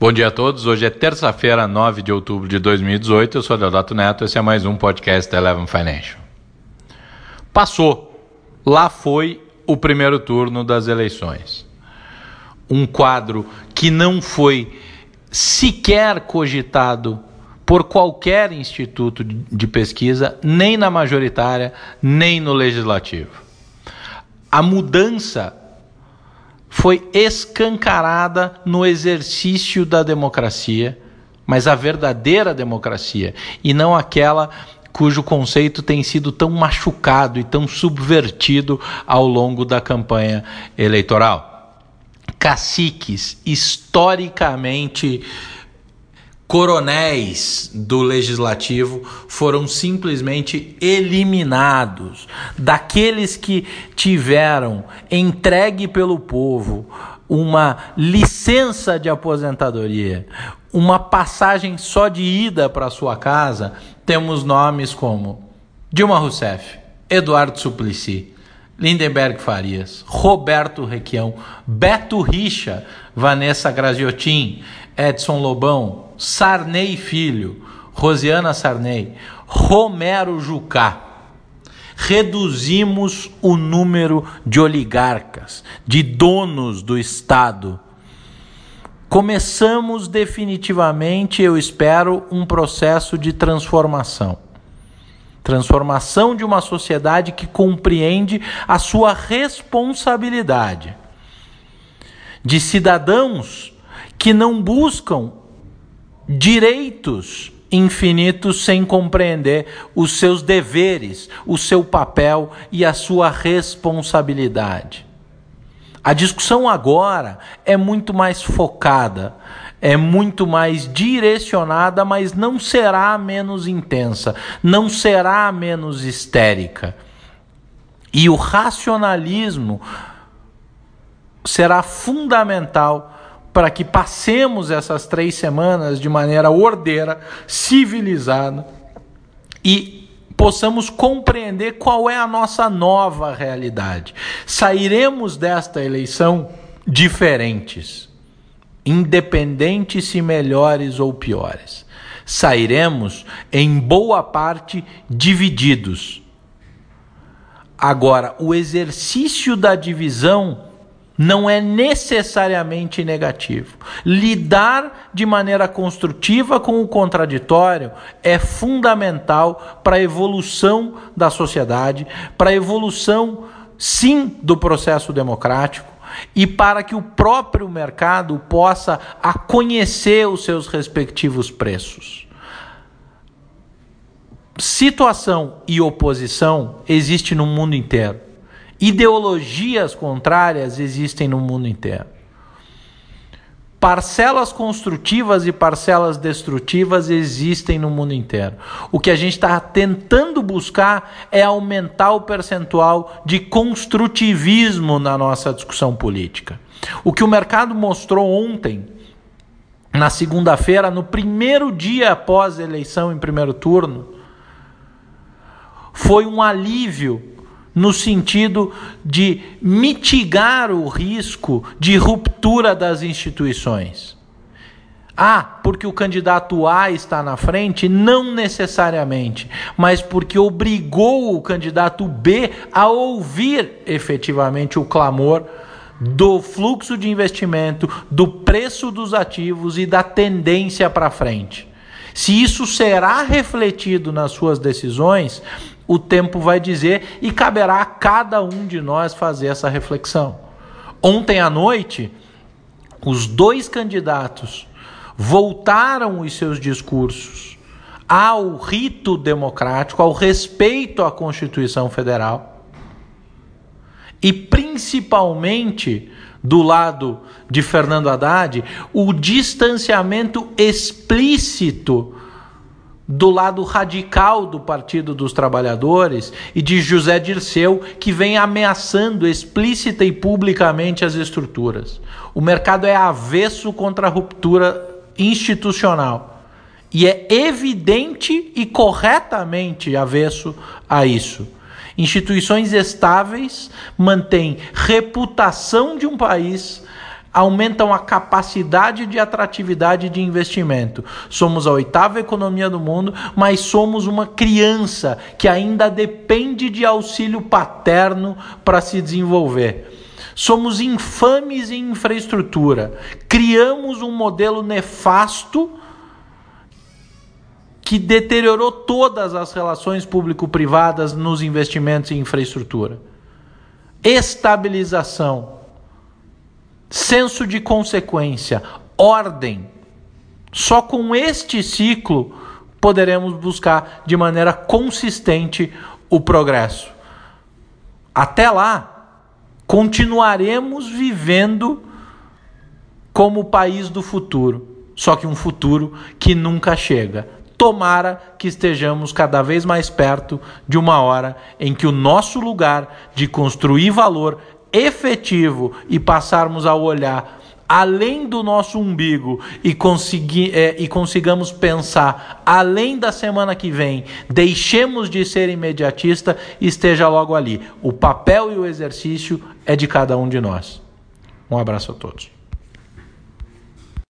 Bom dia a todos. Hoje é terça-feira, 9 de outubro de 2018. Eu sou Deodato Neto. Esse é mais um podcast da Eleven Financial. Passou. Lá foi o primeiro turno das eleições. Um quadro que não foi sequer cogitado por qualquer instituto de pesquisa, nem na majoritária, nem no legislativo. A mudança foi escancarada no exercício da democracia, mas a verdadeira democracia, e não aquela cujo conceito tem sido tão machucado e tão subvertido ao longo da campanha eleitoral. Caciques historicamente coronéis do legislativo foram simplesmente eliminados. Daqueles que tiveram entregue pelo povo uma licença de aposentadoria, uma passagem só de ida para sua casa, temos nomes como Dilma Rousseff, Eduardo Suplicy, Lindenberg Farias, Roberto Requião, Beto Richa, Vanessa Graziotin, Edson Lobão, Sarney Filho, Rosiana Sarney, Romero Jucá. Reduzimos o número de oligarcas, de donos do Estado. Começamos definitivamente, eu espero, um processo de transformação. Transformação de uma sociedade que compreende a sua responsabilidade. De cidadãos que não buscam direitos infinitos sem compreender os seus deveres, o seu papel e a sua responsabilidade. A discussão agora é muito mais focada, é muito mais direcionada, mas não será menos intensa, não será menos histérica. E o racionalismo será fundamental para que passemos essas três semanas de maneira ordeira, civilizada e possamos compreender qual é a nossa nova realidade. Sairemos desta eleição diferentes, independentes se melhores ou piores. Sairemos em boa parte divididos. Agora, o exercício da divisão não é necessariamente negativo. Lidar de maneira construtiva com o contraditório é fundamental para a evolução da sociedade, para a evolução, sim, do processo democrático e para que o próprio mercado possa a conhecer os seus respectivos preços. Situação e oposição existe no mundo inteiro. Ideologias contrárias existem no mundo inteiro. Parcelas construtivas e parcelas destrutivas existem no mundo inteiro. O que a gente está tentando buscar é aumentar o percentual de construtivismo na nossa discussão política. O que o mercado mostrou ontem, na segunda-feira, no primeiro dia após a eleição em primeiro turno, foi um alívio no sentido de mitigar o risco de ruptura das instituições. Ah, porque o candidato A está na frente? Não necessariamente, mas porque obrigou o candidato B a ouvir efetivamente o clamor do fluxo de investimento, do preço dos ativos e da tendência para frente. Se isso será refletido nas suas decisões, o tempo vai dizer e caberá a cada um de nós fazer essa reflexão. Ontem à noite, os dois candidatos voltaram os seus discursos ao rito democrático, ao respeito à Constituição Federal e principalmente do lado de Fernando Haddad, o distanciamento explícito do lado radical do Partido dos Trabalhadores e de José Dirceu, que vem ameaçando explícita e publicamente as estruturas. O mercado é avesso contra a ruptura institucional. E é evidente e corretamente avesso a isso. Instituições estáveis mantêm reputação de um país aumentam a capacidade de atratividade de investimento. Somos a oitava economia do mundo, mas somos uma criança que ainda depende de auxílio paterno para se desenvolver. Somos infames em infraestrutura. Criamos um modelo nefasto que deteriorou todas as relações público-privadas nos investimentos em infraestrutura. Estabilização, senso de consequência, ordem. Só com este ciclo poderemos buscar de maneira consistente o progresso. Até lá, continuaremos vivendo como o país do futuro, só que um futuro que nunca chega. Tomara que estejamos cada vez mais perto de uma hora em que o nosso lugar de construir valor efetivo e passarmos a olhar além do nosso umbigo e, conseguir, é, e consigamos pensar além da semana que vem, deixemos de ser imediatista e esteja logo ali. O papel e o exercício é de cada um de nós. Um abraço a todos.